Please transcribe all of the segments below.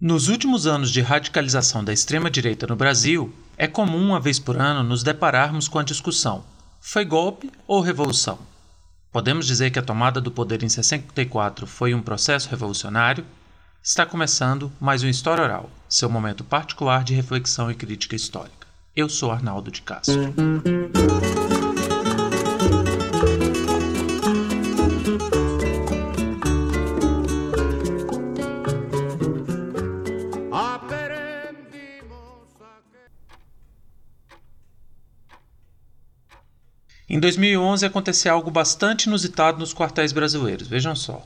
Nos últimos anos de radicalização da extrema-direita no Brasil, é comum uma vez por ano nos depararmos com a discussão: foi golpe ou revolução? Podemos dizer que a tomada do poder em 64 foi um processo revolucionário? Está começando mais um História Oral, seu momento particular de reflexão e crítica histórica. Eu sou Arnaldo de Castro. Em 2011 aconteceu algo bastante inusitado nos quartéis brasileiros, vejam só.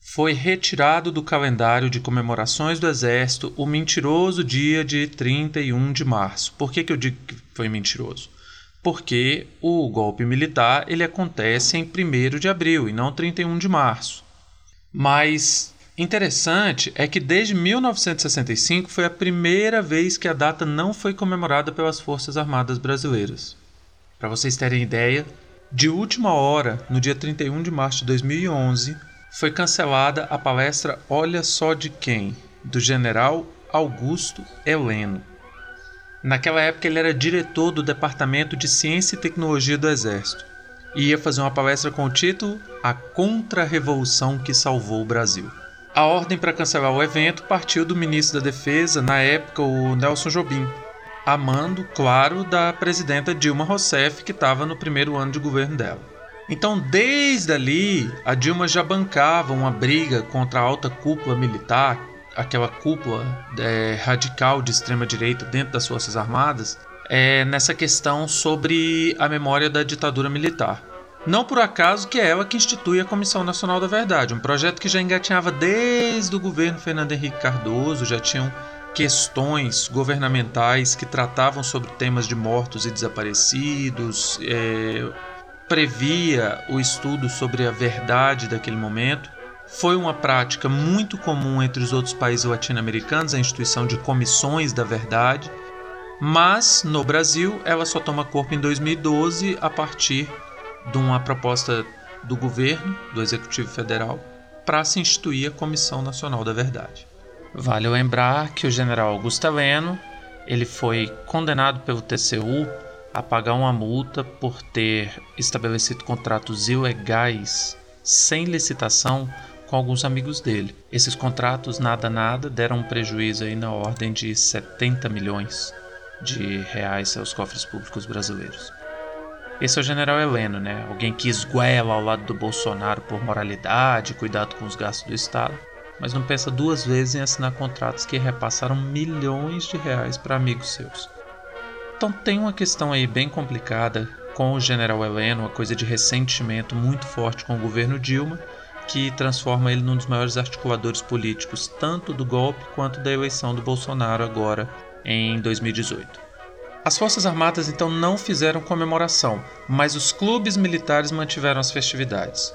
Foi retirado do calendário de comemorações do Exército o mentiroso dia de 31 de março. Por que, que eu digo que foi mentiroso? Porque o golpe militar ele acontece em 1 de abril e não 31 de março. Mas interessante é que desde 1965 foi a primeira vez que a data não foi comemorada pelas Forças Armadas Brasileiras. Para vocês terem ideia, de última hora, no dia 31 de março de 2011, foi cancelada a palestra Olha Só de Quem, do general Augusto Heleno. Naquela época, ele era diretor do Departamento de Ciência e Tecnologia do Exército e ia fazer uma palestra com o título A Contra-Revolução que Salvou o Brasil. A ordem para cancelar o evento partiu do ministro da Defesa, na época, o Nelson Jobim, a mando, claro, da presidenta Dilma Rousseff, que estava no primeiro ano de governo dela. Então, desde ali, a Dilma já bancava uma briga contra a alta cúpula militar, aquela cúpula é, radical de extrema-direita dentro das Forças Armadas, é, nessa questão sobre a memória da ditadura militar. Não por acaso que é ela que institui a Comissão Nacional da Verdade, um projeto que já engatinhava desde o governo Fernando Henrique Cardoso, já tinham questões governamentais que tratavam sobre temas de mortos e desaparecidos, é, previa o estudo sobre a verdade daquele momento. Foi uma prática muito comum entre os outros países latino-americanos, a instituição de comissões da verdade, mas no Brasil ela só toma corpo em 2012 a partir de uma proposta do governo, do Executivo Federal, para se instituir a Comissão Nacional da Verdade. Vale lembrar que o general Augusto Heleno ele foi condenado pelo TCU a pagar uma multa por ter estabelecido contratos ilegais sem licitação com alguns amigos dele. Esses contratos nada nada deram um prejuízo aí na ordem de 70 milhões de reais aos cofres públicos brasileiros. Esse é o general Heleno, né? Alguém que esguela ao lado do Bolsonaro por moralidade, cuidado com os gastos do Estado mas não pensa duas vezes em assinar contratos que repassaram milhões de reais para amigos seus. Então tem uma questão aí bem complicada com o general Heleno, uma coisa de ressentimento muito forte com o governo Dilma, que transforma ele num dos maiores articuladores políticos tanto do golpe quanto da eleição do Bolsonaro agora em 2018. As Forças Armadas então não fizeram comemoração, mas os clubes militares mantiveram as festividades.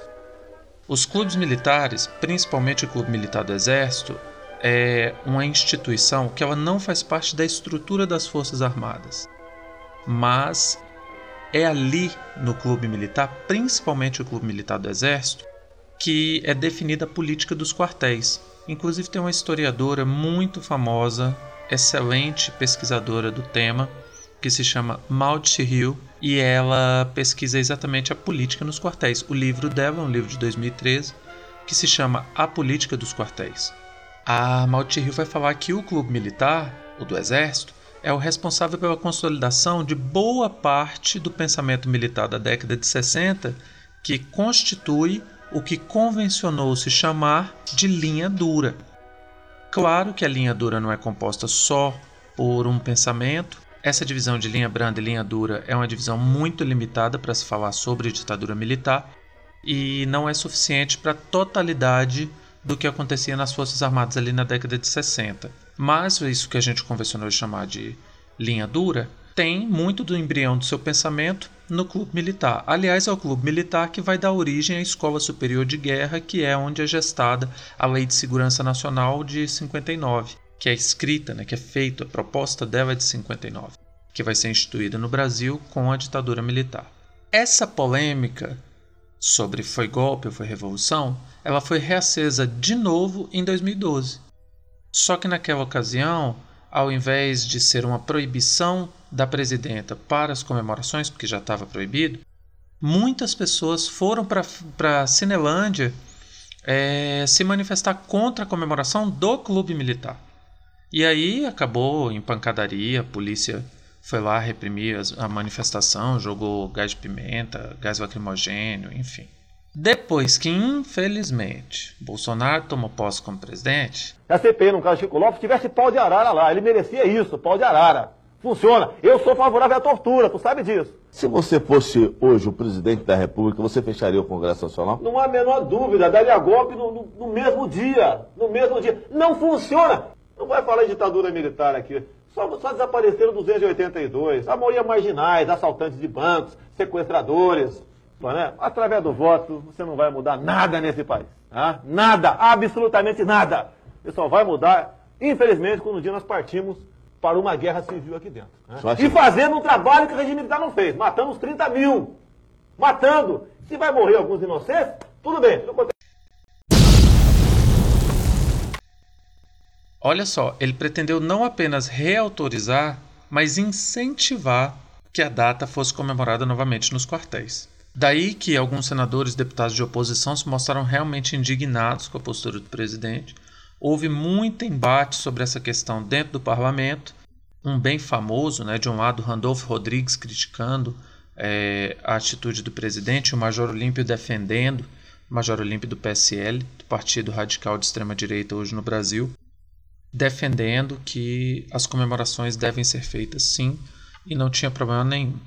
Os clubes militares, principalmente o Clube Militar do Exército, é uma instituição que ela não faz parte da estrutura das Forças Armadas. Mas é ali no clube militar, principalmente o clube militar do Exército, que é definida a política dos quartéis. Inclusive tem uma historiadora muito famosa, excelente pesquisadora do tema, que se chama Maud Hill e ela pesquisa exatamente a política nos quartéis. O livro dela é um livro de 2013 que se chama A Política dos Quartéis. A Hill vai falar que o clube militar, o do exército, é o responsável pela consolidação de boa parte do pensamento militar da década de 60 que constitui o que convencionou se chamar de linha dura. Claro que a linha dura não é composta só por um pensamento, essa divisão de linha branda e linha dura é uma divisão muito limitada para se falar sobre ditadura militar e não é suficiente para a totalidade do que acontecia nas Forças Armadas ali na década de 60. Mas isso que a gente convencionou chamar de linha dura tem muito do embrião do seu pensamento no clube militar. Aliás, é o clube militar que vai dar origem à Escola Superior de Guerra, que é onde é gestada a Lei de Segurança Nacional de 59 que é escrita, né, que é feita, a proposta dela é de 59, que vai ser instituída no Brasil com a ditadura militar. Essa polêmica sobre foi golpe ou foi revolução, ela foi reacesa de novo em 2012. Só que naquela ocasião, ao invés de ser uma proibição da presidenta para as comemorações, porque já estava proibido, muitas pessoas foram para a Cinelândia é, se manifestar contra a comemoração do clube militar. E aí acabou em pancadaria, a polícia foi lá reprimir a manifestação, jogou gás de pimenta, gás lacrimogênio, enfim. Depois que, infelizmente, Bolsonaro tomou posse como presidente. A CPI, no caso de Chico Lopes, tivesse pau de arara lá. Ele merecia isso, pau de arara. Funciona. Eu sou favorável à tortura, tu sabe disso. Se você fosse hoje o presidente da República, você fecharia o Congresso Nacional? Não há a menor dúvida, daria golpe no, no, no mesmo dia. No mesmo dia. Não funciona. Não vai falar em ditadura militar aqui. Só, só desapareceram 282. A maioria marginais, assaltantes de bancos, sequestradores. Né? Através do voto, você não vai mudar nada nesse país. Tá? Nada, absolutamente nada. Você só vai mudar, infelizmente, quando um dia nós partimos para uma guerra civil aqui dentro. Né? E fazendo um trabalho que o regime militar não fez, matando os 30 mil. Matando. Se vai morrer alguns inocentes, tudo bem. Olha só, ele pretendeu não apenas reautorizar, mas incentivar que a data fosse comemorada novamente nos quartéis. Daí que alguns senadores e deputados de oposição se mostraram realmente indignados com a postura do presidente Houve muito embate sobre essa questão dentro do parlamento. Um bem famoso, né, de um lado, Randolfo Rodrigues criticando é, a atitude do presidente, o Major Olímpio defendendo, Major Olímpio do PSL, do Partido Radical de Extrema-Direita hoje no Brasil, defendendo que as comemorações devem ser feitas sim e não tinha problema nenhum.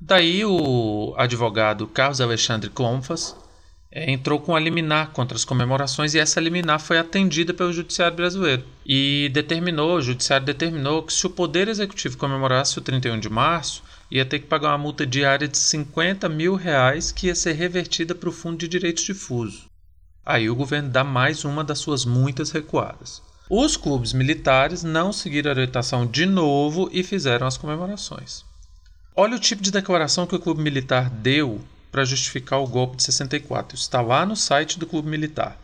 Daí o advogado Carlos Alexandre Clonfas é, entrou com a liminar contra as comemorações e essa liminar foi atendida pelo Judiciário brasileiro. E determinou, o Judiciário determinou que se o Poder Executivo comemorasse o 31 de março, ia ter que pagar uma multa diária de 50 mil reais que ia ser revertida para o Fundo de Direitos Difusos. Aí o governo dá mais uma das suas muitas recuadas. Os clubes militares não seguiram a orientação de novo e fizeram as comemorações. Olha o tipo de declaração que o clube militar deu para justificar o golpe de 64. está lá no site do Clube Militar.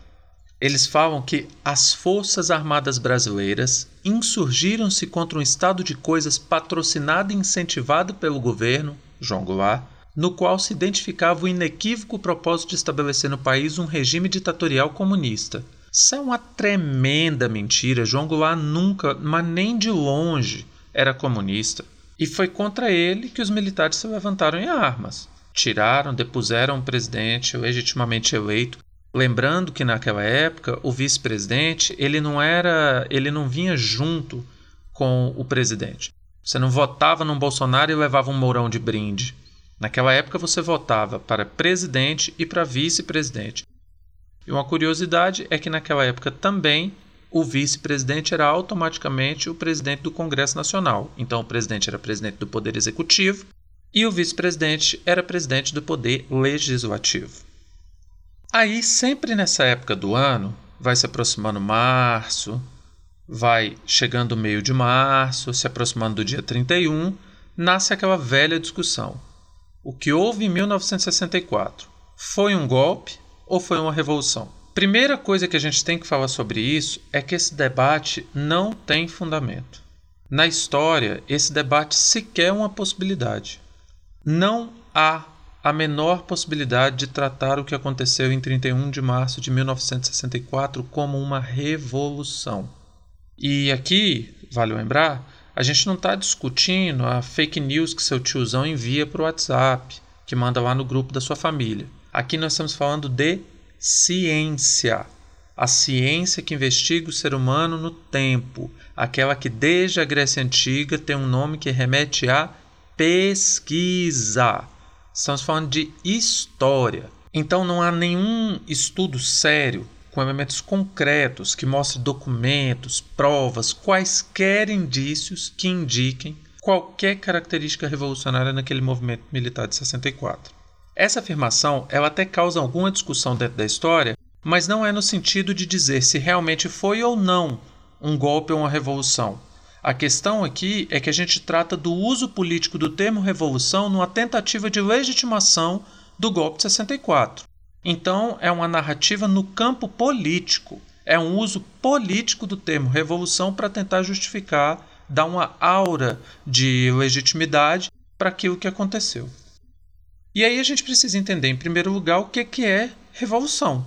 Eles falam que as Forças Armadas Brasileiras insurgiram-se contra um estado de coisas patrocinado e incentivado pelo governo, João Goulart, no qual se identificava o inequívoco propósito de estabelecer no país um regime ditatorial comunista. Isso é uma tremenda mentira. João Goulart nunca, mas nem de longe, era comunista. E foi contra ele que os militares se levantaram em armas tiraram, depuseram o presidente legitimamente eleito. Lembrando que naquela época o vice-presidente ele não era, ele não vinha junto com o presidente. Você não votava no Bolsonaro e levava um mourão de brinde. Naquela época você votava para presidente e para vice-presidente. E uma curiosidade é que naquela época também o vice-presidente era automaticamente o presidente do Congresso Nacional. Então o presidente era presidente do Poder Executivo e o vice-presidente era presidente do Poder Legislativo. Aí, sempre nessa época do ano, vai se aproximando março, vai chegando o meio de março, se aproximando do dia 31, nasce aquela velha discussão. O que houve em 1964 foi um golpe ou foi uma revolução? Primeira coisa que a gente tem que falar sobre isso é que esse debate não tem fundamento. Na história, esse debate sequer é uma possibilidade. Não há a menor possibilidade de tratar o que aconteceu em 31 de março de 1964 como uma revolução. E aqui, vale lembrar, a gente não está discutindo a fake news que seu tiozão envia para o WhatsApp, que manda lá no grupo da sua família. Aqui nós estamos falando de ciência. A ciência que investiga o ser humano no tempo, aquela que desde a Grécia Antiga tem um nome que remete a pesquisa. Estamos falando de história. Então não há nenhum estudo sério com elementos concretos que mostre documentos, provas, quaisquer indícios que indiquem qualquer característica revolucionária naquele movimento militar de 64. Essa afirmação ela até causa alguma discussão dentro da história, mas não é no sentido de dizer se realmente foi ou não um golpe ou uma revolução. A questão aqui é que a gente trata do uso político do termo revolução numa tentativa de legitimação do golpe de 64. Então, é uma narrativa no campo político. é um uso político do termo revolução para tentar justificar, dar uma aura de legitimidade para aquilo que aconteceu. E aí a gente precisa entender, em primeiro lugar, o que, que é revolução.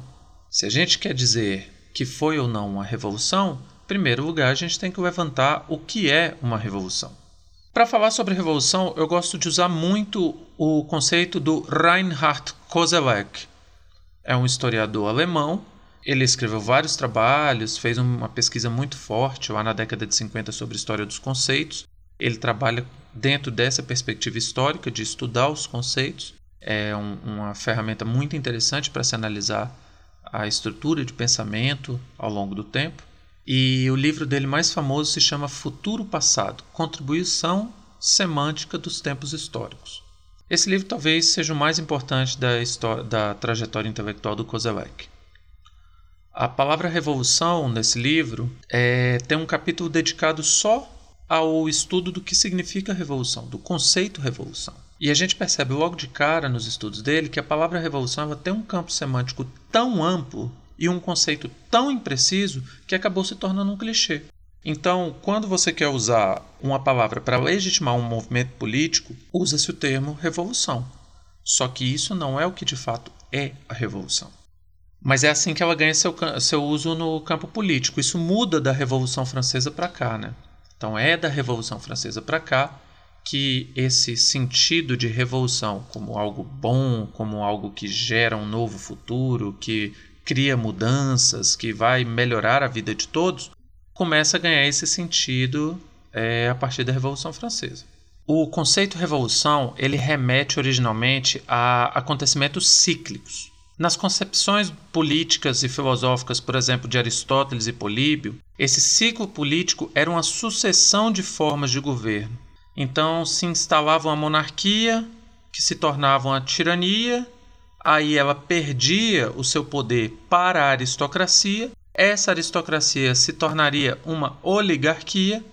Se a gente quer dizer que foi ou não uma revolução, em primeiro lugar a gente tem que levantar o que é uma revolução. Para falar sobre revolução, eu gosto de usar muito o conceito do Reinhard Koselleck. É um historiador alemão. Ele escreveu vários trabalhos, fez uma pesquisa muito forte lá na década de 50 sobre a história dos conceitos. Ele trabalha dentro dessa perspectiva histórica de estudar os conceitos é um, uma ferramenta muito interessante para se analisar a estrutura de pensamento ao longo do tempo. E o livro dele mais famoso se chama Futuro Passado Contribuição Semântica dos Tempos Históricos. Esse livro talvez seja o mais importante da, história, da trajetória intelectual do Kozelek. A palavra revolução nesse livro é, tem um capítulo dedicado só ao estudo do que significa revolução, do conceito revolução. E a gente percebe logo de cara nos estudos dele que a palavra revolução ela tem um campo semântico tão amplo e um conceito tão impreciso que acabou se tornando um clichê. Então, quando você quer usar uma palavra para legitimar um movimento político, usa-se o termo revolução. Só que isso não é o que de fato é a revolução. Mas é assim que ela ganha seu, seu uso no campo político. Isso muda da Revolução Francesa para cá, né? Então é da Revolução Francesa para cá que esse sentido de revolução como algo bom, como algo que gera um novo futuro, que cria mudanças, que vai melhorar a vida de todos, começa a ganhar esse sentido é, a partir da Revolução Francesa. O conceito revolução ele remete originalmente a acontecimentos cíclicos. Nas concepções políticas e filosóficas, por exemplo, de Aristóteles e Políbio, esse ciclo político era uma sucessão de formas de governo então se instalava uma monarquia que se tornava uma tirania, aí ela perdia o seu poder para a aristocracia, essa aristocracia se tornaria uma oligarquia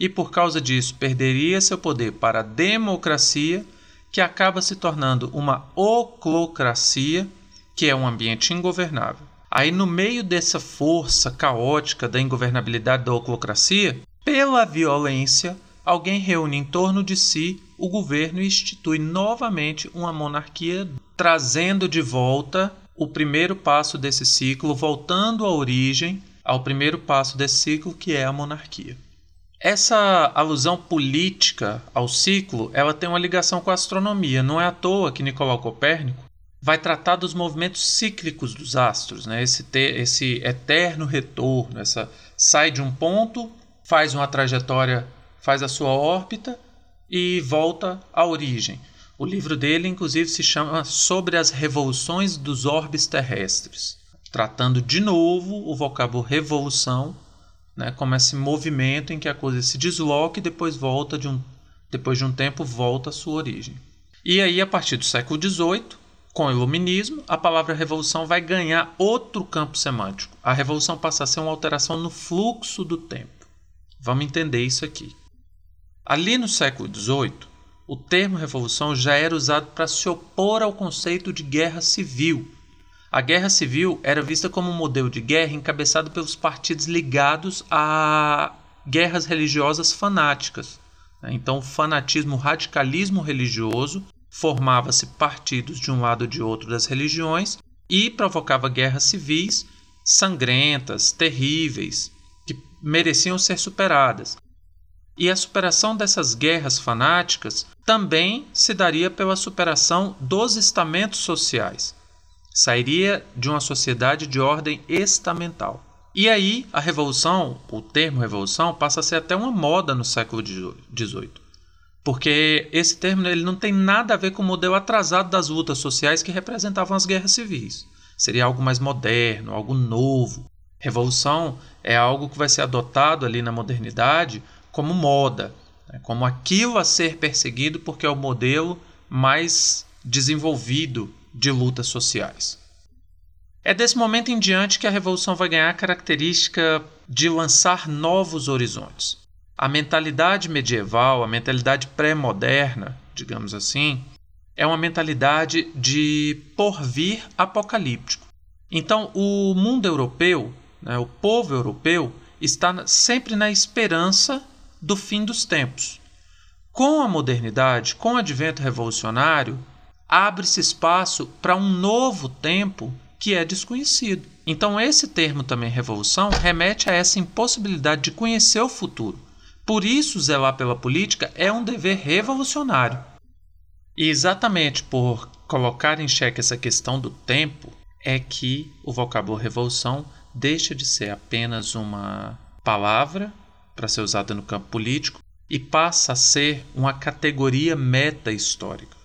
e por causa disso perderia seu poder para a democracia, que acaba se tornando uma oclocracia, que é um ambiente ingovernável. Aí, no meio dessa força caótica da ingovernabilidade da oclocracia, pela violência, alguém reúne em torno de si o governo e institui novamente uma monarquia, trazendo de volta o primeiro passo desse ciclo, voltando à origem, ao primeiro passo desse ciclo, que é a monarquia. Essa alusão política ao ciclo, ela tem uma ligação com a astronomia. Não é à toa que Nicolau Copérnico vai tratar dos movimentos cíclicos dos astros, né? esse, ter, esse eterno retorno, essa sai de um ponto, faz uma trajetória faz a sua órbita e volta à origem. O livro dele, inclusive, se chama Sobre as Revoluções dos Orbes Terrestres, tratando de novo o vocábulo revolução, né, como esse movimento em que a coisa se desloca e depois volta de um, depois de um tempo volta à sua origem. E aí, a partir do século XVIII, com o iluminismo, a palavra revolução vai ganhar outro campo semântico. A revolução passa a ser uma alteração no fluxo do tempo. Vamos entender isso aqui. Ali no século XVIII, o termo revolução já era usado para se opor ao conceito de guerra civil. A guerra civil era vista como um modelo de guerra encabeçado pelos partidos ligados a guerras religiosas fanáticas. Então, o fanatismo, o radicalismo religioso formava-se partidos de um lado ou de outro das religiões e provocava guerras civis sangrentas, terríveis, que mereciam ser superadas. E a superação dessas guerras fanáticas também se daria pela superação dos estamentos sociais. Sairia de uma sociedade de ordem estamental. E aí a revolução, o termo revolução, passa a ser até uma moda no século XVIII. Porque esse termo ele não tem nada a ver com o modelo atrasado das lutas sociais que representavam as guerras civis. Seria algo mais moderno, algo novo. Revolução é algo que vai ser adotado ali na modernidade como moda, né? como aquilo a ser perseguido porque é o modelo mais desenvolvido de lutas sociais. É desse momento em diante que a revolução vai ganhar a característica de lançar novos horizontes. A mentalidade medieval, a mentalidade pré-moderna, digamos assim, é uma mentalidade de porvir apocalíptico. Então, o mundo europeu né, o povo europeu, está sempre na esperança do fim dos tempos. Com a modernidade, com o advento revolucionário, abre-se espaço para um novo tempo que é desconhecido. Então, esse termo também, revolução, remete a essa impossibilidade de conhecer o futuro. Por isso, zelar pela política é um dever revolucionário. E exatamente por colocar em xeque essa questão do tempo, é que o vocábulo revolução deixa de ser apenas uma palavra para ser usada no campo político e passa a ser uma categoria meta-histórica.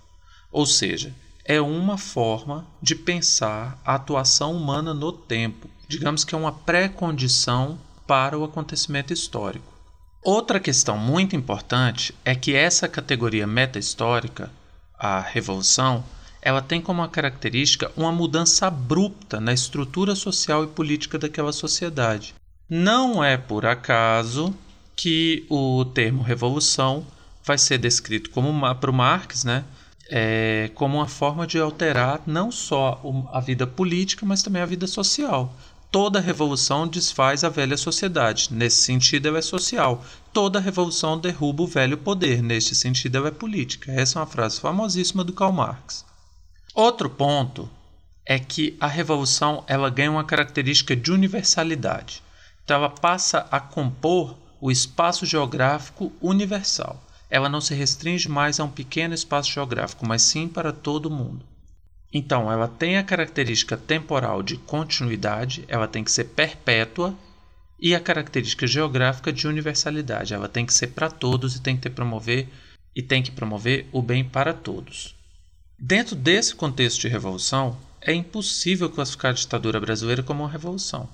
Ou seja, é uma forma de pensar a atuação humana no tempo. Digamos que é uma pré-condição para o acontecimento histórico. Outra questão muito importante é que essa categoria meta-histórica, a revolução, ela tem como característica uma mudança abrupta na estrutura social e política daquela sociedade. Não é por acaso que o termo revolução vai ser descrito como para o Marx, né, é, como uma forma de alterar não só a vida política, mas também a vida social. Toda revolução desfaz a velha sociedade. Nesse sentido, ela é social. Toda revolução derruba o velho poder. Neste sentido, ela é política. Essa é uma frase famosíssima do Karl Marx. Outro ponto é que a revolução ela ganha uma característica de universalidade. Ela passa a compor o espaço geográfico universal. Ela não se restringe mais a um pequeno espaço geográfico, mas sim para todo mundo. Então, ela tem a característica temporal de continuidade, ela tem que ser perpétua, e a característica geográfica de universalidade. Ela tem que ser para todos e tem que promover e tem que promover o bem para todos. Dentro desse contexto de revolução, é impossível classificar a ditadura brasileira como uma revolução.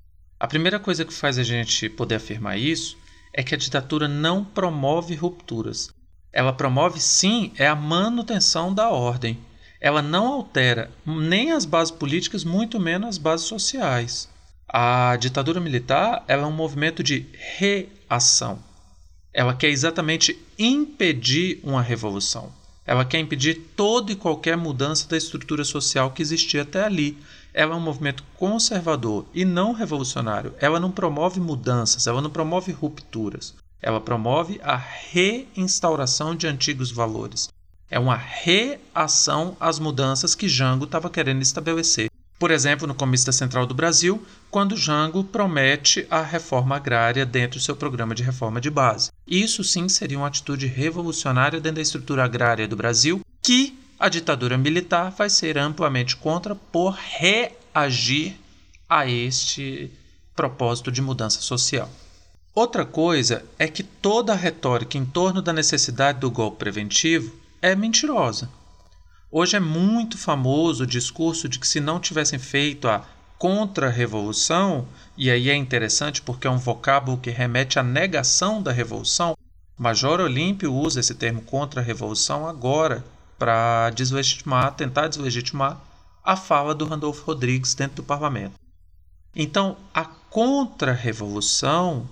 A primeira coisa que faz a gente poder afirmar isso é que a ditadura não promove rupturas. Ela promove sim é a manutenção da ordem. Ela não altera nem as bases políticas, muito menos as bases sociais. A ditadura militar é um movimento de reação. Ela quer exatamente impedir uma revolução. Ela quer impedir toda e qualquer mudança da estrutura social que existia até ali. Ela é um movimento conservador e não revolucionário. Ela não promove mudanças, ela não promove rupturas. Ela promove a reinstauração de antigos valores. É uma reação às mudanças que Jango estava querendo estabelecer. Por exemplo, no Comício da Central do Brasil, quando Jango promete a reforma agrária dentro do seu programa de reforma de base. Isso sim seria uma atitude revolucionária dentro da estrutura agrária do Brasil, que a ditadura militar vai ser amplamente contra por reagir a este propósito de mudança social. Outra coisa é que toda a retórica em torno da necessidade do golpe preventivo é mentirosa. Hoje é muito famoso o discurso de que se não tivessem feito a contra-revolução, e aí é interessante porque é um vocábulo que remete à negação da revolução. Major Olímpio usa esse termo contra-revolução agora para deslegitimar, tentar deslegitimar a fala do Randolfo Rodrigues dentro do parlamento. Então, a contra-revolução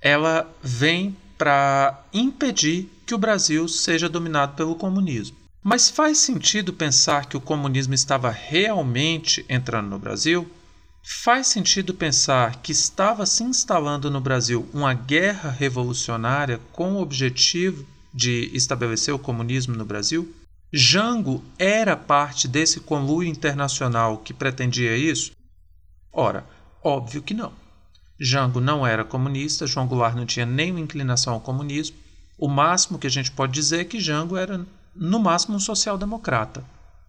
ela vem para impedir que o Brasil seja dominado pelo comunismo. Mas faz sentido pensar que o comunismo estava realmente entrando no Brasil? Faz sentido pensar que estava se instalando no Brasil uma guerra revolucionária com o objetivo de estabelecer o comunismo no Brasil? Jango era parte desse conluio internacional que pretendia isso? Ora, óbvio que não. Jango não era comunista, João Goulart não tinha nenhuma inclinação ao comunismo. O máximo que a gente pode dizer é que Jango era, no máximo, um social-democrata.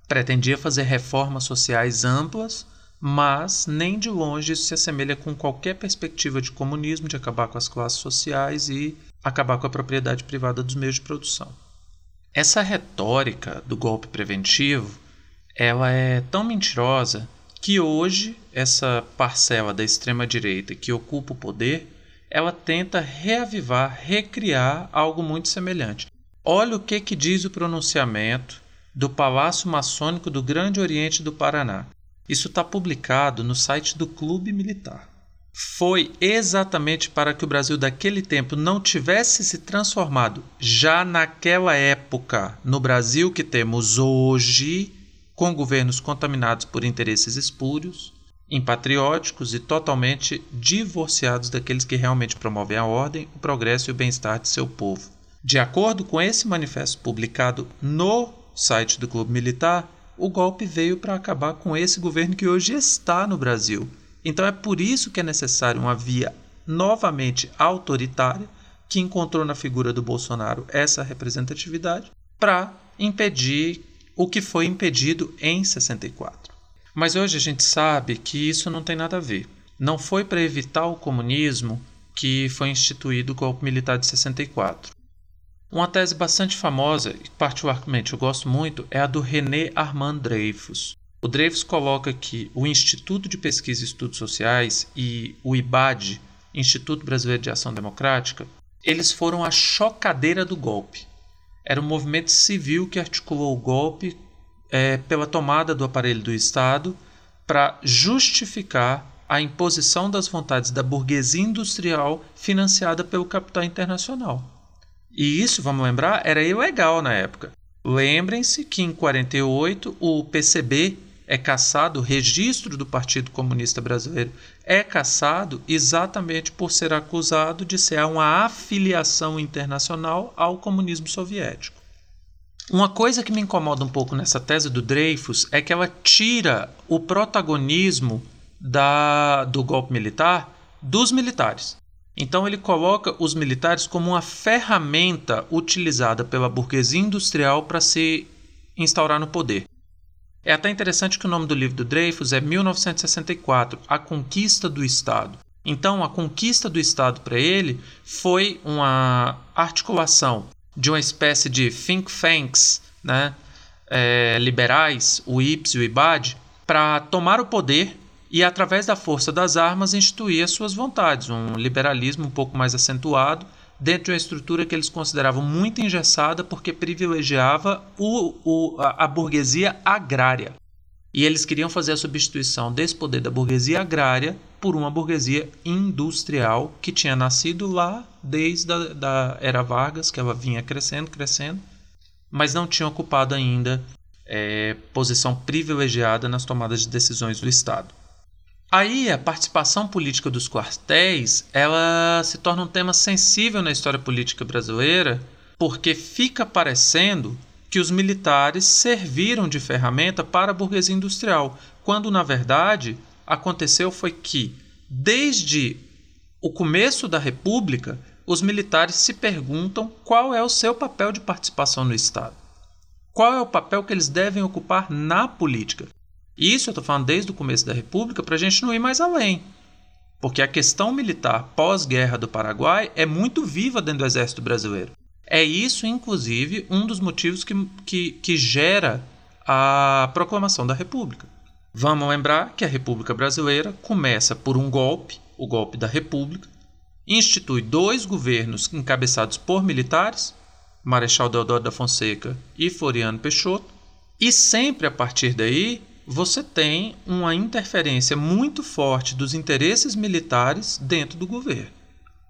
Pretendia fazer reformas sociais amplas mas nem de longe isso se assemelha com qualquer perspectiva de comunismo, de acabar com as classes sociais e acabar com a propriedade privada dos meios de produção. Essa retórica do golpe preventivo, ela é tão mentirosa que hoje essa parcela da extrema direita que ocupa o poder, ela tenta reavivar, recriar algo muito semelhante. Olha o que que diz o pronunciamento do Palácio Maçônico do Grande Oriente do Paraná. Isso está publicado no site do Clube Militar. Foi exatamente para que o Brasil daquele tempo não tivesse se transformado já naquela época no Brasil que temos hoje, com governos contaminados por interesses espúrios, impatrióticos e totalmente divorciados daqueles que realmente promovem a ordem, o progresso e o bem-estar de seu povo. De acordo com esse manifesto publicado no site do Clube Militar, o golpe veio para acabar com esse governo que hoje está no Brasil. Então é por isso que é necessário uma via novamente autoritária, que encontrou na figura do Bolsonaro essa representatividade, para impedir o que foi impedido em 64. Mas hoje a gente sabe que isso não tem nada a ver. Não foi para evitar o comunismo que foi instituído o golpe militar de 64. Uma tese bastante famosa, e particularmente eu gosto muito, é a do René Armand Dreyfus. O Dreyfus coloca que o Instituto de Pesquisa e Estudos Sociais e o IBAD, Instituto Brasileiro de Ação Democrática, eles foram a chocadeira do golpe. Era um movimento civil que articulou o golpe é, pela tomada do aparelho do Estado para justificar a imposição das vontades da burguesia industrial financiada pelo capital internacional. E isso, vamos lembrar, era ilegal na época. Lembrem-se que em 48 o PCB é caçado, o registro do Partido Comunista Brasileiro é caçado exatamente por ser acusado de ser uma afiliação internacional ao comunismo soviético. Uma coisa que me incomoda um pouco nessa tese do Dreyfus é que ela tira o protagonismo da, do golpe militar dos militares. Então ele coloca os militares como uma ferramenta utilizada pela burguesia industrial para se instaurar no poder. É até interessante que o nome do livro do Dreyfus é 1964, A Conquista do Estado. Então, a conquista do Estado para ele foi uma articulação de uma espécie de think tanks né, é, liberais, o IPS e o IBAD, para tomar o poder e, através da força das armas, instituir as suas vontades, um liberalismo um pouco mais acentuado, dentro de uma estrutura que eles consideravam muito engessada porque privilegiava o, o, a, a burguesia agrária. E eles queriam fazer a substituição desse poder da burguesia agrária por uma burguesia industrial que tinha nascido lá desde a da era Vargas, que ela vinha crescendo, crescendo, mas não tinha ocupado ainda é, posição privilegiada nas tomadas de decisões do Estado. Aí a participação política dos quartéis, ela se torna um tema sensível na história política brasileira, porque fica parecendo que os militares serviram de ferramenta para a burguesia industrial, quando na verdade aconteceu foi que desde o começo da República, os militares se perguntam qual é o seu papel de participação no Estado. Qual é o papel que eles devem ocupar na política? Isso eu estou falando desde o começo da República para a gente não ir mais além. Porque a questão militar pós-guerra do Paraguai é muito viva dentro do Exército Brasileiro. É isso, inclusive, um dos motivos que, que, que gera a proclamação da República. Vamos lembrar que a República Brasileira começa por um golpe, o golpe da República, institui dois governos encabeçados por militares, Marechal Deodoro da Fonseca e Floriano Peixoto, e sempre a partir daí você tem uma interferência muito forte dos interesses militares dentro do governo.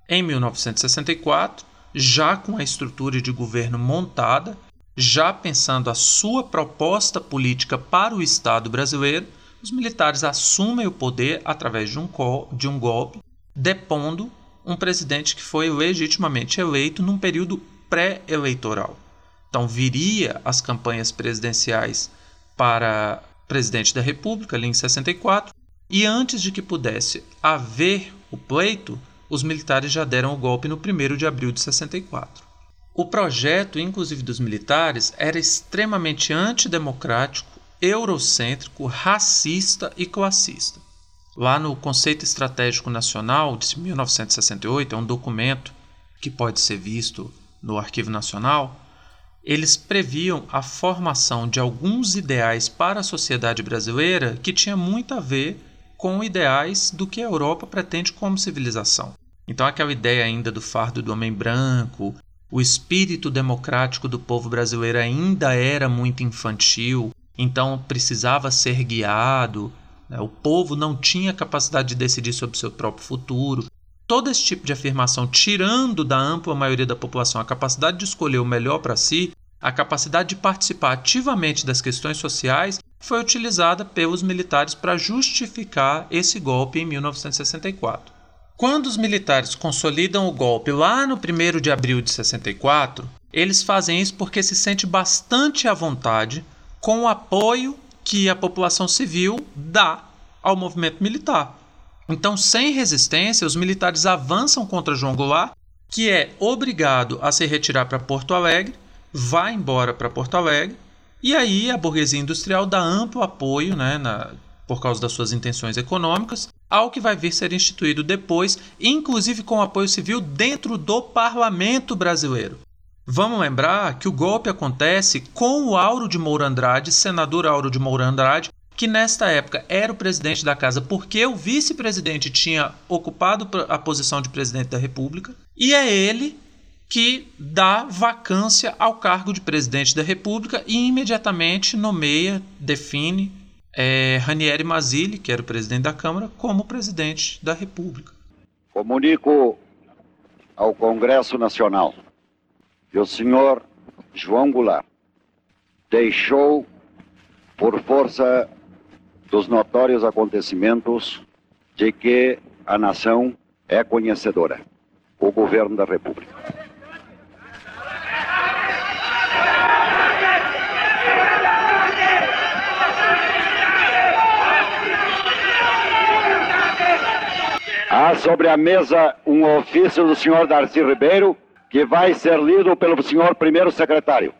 Em 1964, já com a estrutura de governo montada, já pensando a sua proposta política para o Estado brasileiro, os militares assumem o poder através de um, de um golpe, depondo um presidente que foi legitimamente eleito num período pré-eleitoral. Então, viria as campanhas presidenciais para presidente da República, ali em 64, e antes de que pudesse haver o pleito, os militares já deram o golpe no 1 de abril de 64. O projeto, inclusive dos militares, era extremamente antidemocrático, eurocêntrico, racista e classista. Lá no Conceito Estratégico Nacional de 1968, é um documento que pode ser visto no Arquivo Nacional, eles previam a formação de alguns ideais para a sociedade brasileira que tinha muito a ver com ideais do que a Europa pretende como civilização. Então, aquela ideia ainda do fardo do homem branco, o espírito democrático do povo brasileiro ainda era muito infantil, então precisava ser guiado, né? o povo não tinha capacidade de decidir sobre o seu próprio futuro. Todo esse tipo de afirmação, tirando da ampla maioria da população a capacidade de escolher o melhor para si, a capacidade de participar ativamente das questões sociais foi utilizada pelos militares para justificar esse golpe em 1964. Quando os militares consolidam o golpe lá no 1 de abril de 64, eles fazem isso porque se sente bastante à vontade com o apoio que a população civil dá ao movimento militar. Então, sem resistência, os militares avançam contra João Goulart, que é obrigado a se retirar para Porto Alegre, vai embora para Porto Alegre, e aí a burguesia industrial dá amplo apoio, né, na, por causa das suas intenções econômicas, ao que vai vir ser instituído depois, inclusive com apoio civil dentro do parlamento brasileiro. Vamos lembrar que o golpe acontece com o Auro de Moura Andrade, senador Auro de Moura Andrade, que nesta época era o presidente da casa porque o vice-presidente tinha ocupado a posição de presidente da República, e é ele que dá vacância ao cargo de presidente da República e imediatamente nomeia, define é, Ranieri Mazzilli, que era o presidente da Câmara, como presidente da República. Comunico ao Congresso Nacional que o senhor João Goulart deixou, por força dos notórios acontecimentos, de que a nação é conhecedora, o governo da República. Há sobre a mesa um ofício do senhor Darcy Ribeiro que vai ser lido pelo senhor primeiro secretário.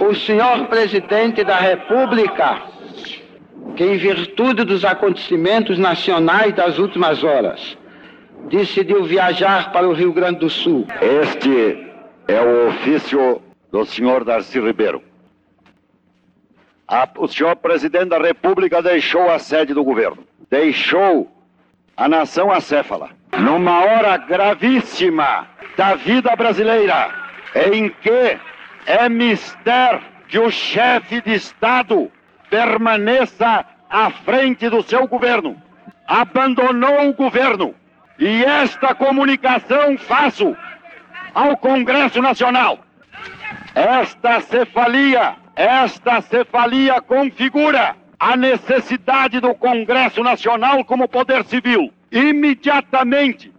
O senhor presidente da República, que em virtude dos acontecimentos nacionais das últimas horas, decidiu viajar para o Rio Grande do Sul. Este é o ofício do senhor Darcy Ribeiro. A, o senhor presidente da República deixou a sede do governo, deixou a nação acéfala, numa hora gravíssima da vida brasileira, em que é mister que o chefe de Estado permaneça à frente do seu governo. Abandonou o governo. E esta comunicação faço ao Congresso Nacional. Esta cefalia, esta cefalia configura a necessidade do Congresso Nacional como poder civil imediatamente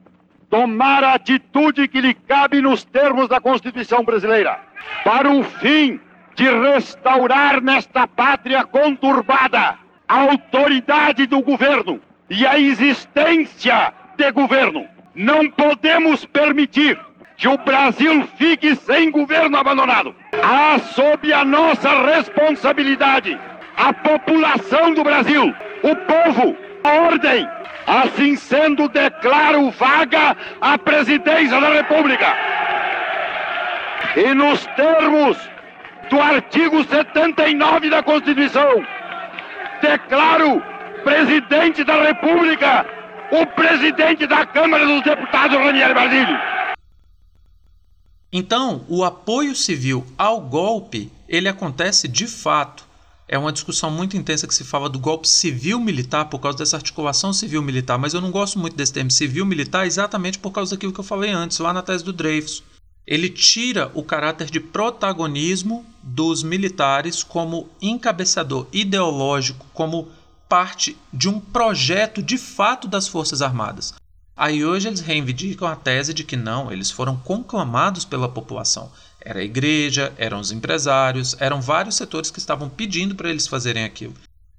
tomar a atitude que lhe cabe nos termos da Constituição brasileira, para o fim de restaurar nesta pátria conturbada a autoridade do governo e a existência de governo. Não podemos permitir que o Brasil fique sem governo abandonado. Há sob a nossa responsabilidade a população do Brasil, o povo, a ordem Assim sendo, declaro vaga a presidência da República. E nos termos do artigo 79 da Constituição, declaro presidente da República o presidente da Câmara dos Deputados, Ranieri Basílio. Então, o apoio civil ao golpe, ele acontece de fato é uma discussão muito intensa que se fala do golpe civil-militar por causa dessa articulação civil-militar, mas eu não gosto muito desse termo civil-militar exatamente por causa daquilo que eu falei antes, lá na tese do Dreyfus. Ele tira o caráter de protagonismo dos militares como encabeçador ideológico, como parte de um projeto de fato das Forças Armadas. Aí hoje eles reivindicam a tese de que não, eles foram conclamados pela população. Era a igreja, eram os empresários, eram vários setores que estavam pedindo para eles fazerem aquilo.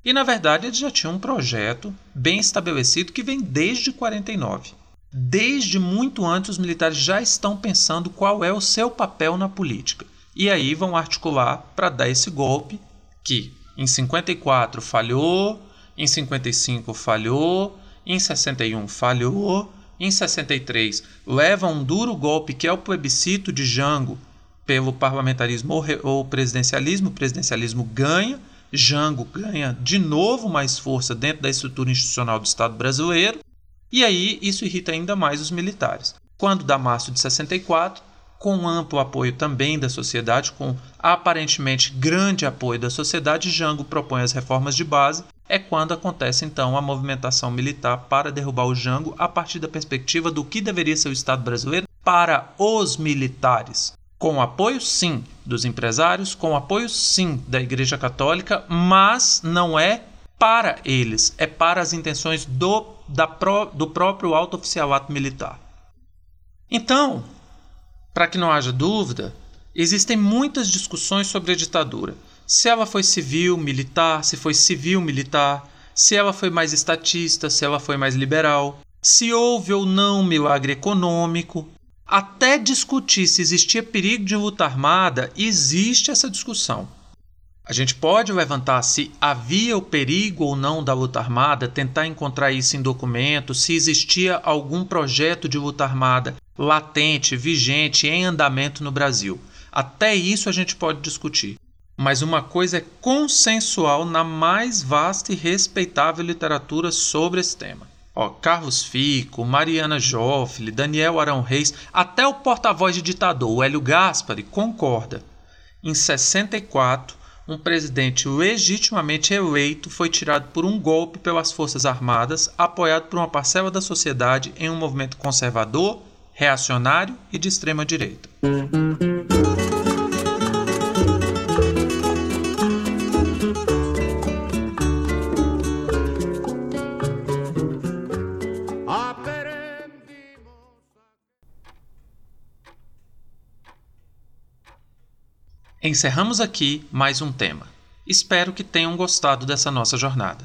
E na verdade eles já tinham um projeto bem estabelecido que vem desde 49. Desde muito antes os militares já estão pensando qual é o seu papel na política. E aí vão articular para dar esse golpe que em 54 falhou, em 55 falhou, em 61 falhou, em 63 leva um duro golpe que é o plebiscito de Jango, pelo parlamentarismo ou, presidencialismo, o presidencialismo ganha, Jango ganha de novo mais força dentro da estrutura institucional do Estado brasileiro, e aí isso irrita ainda mais os militares. Quando dá março de 64, com amplo apoio também da sociedade, com aparentemente grande apoio da sociedade, Jango propõe as reformas de base. É quando acontece então a movimentação militar para derrubar o Jango a partir da perspectiva do que deveria ser o Estado brasileiro para os militares Com apoio, sim, dos empresários, com apoio, sim, da Igreja Católica, mas não é para eles, é para as intenções do, da pro, do próprio alto oficialato militar. Então, para que não haja dúvida, existem muitas discussões sobre a ditadura. Se ela foi civil, militar, se foi civil, militar, se ela foi mais estatista, se ela foi mais liberal, se houve ou não milagre econômico. Até discutir se existia perigo de luta armada, existe essa discussão. A gente pode levantar se havia o perigo ou não da luta armada, tentar encontrar isso em documentos, se existia algum projeto de luta armada latente, vigente, em andamento no Brasil. Até isso a gente pode discutir. Mas uma coisa é consensual na mais vasta e respeitável literatura sobre esse tema. Ó, Carlos Fico, Mariana Joffre, Daniel Arão Reis, até o porta-voz de ditador, Hélio Gaspari, concorda. Em 64, um presidente legitimamente eleito foi tirado por um golpe pelas Forças Armadas, apoiado por uma parcela da sociedade em um movimento conservador, reacionário e de extrema direita. Encerramos aqui mais um tema. Espero que tenham gostado dessa nossa jornada.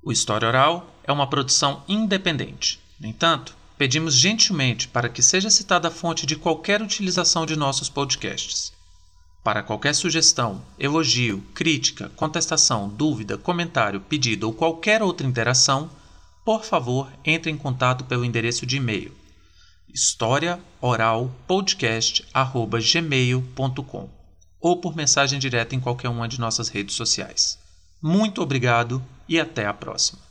O História Oral é uma produção independente. No entanto, pedimos gentilmente para que seja citada a fonte de qualquer utilização de nossos podcasts. Para qualquer sugestão, elogio, crítica, contestação, dúvida, comentário, pedido ou qualquer outra interação, por favor, entre em contato pelo endereço de e-mail historiaoralpodcast@gmail.com ou por mensagem direta em qualquer uma de nossas redes sociais. Muito obrigado e até a próxima.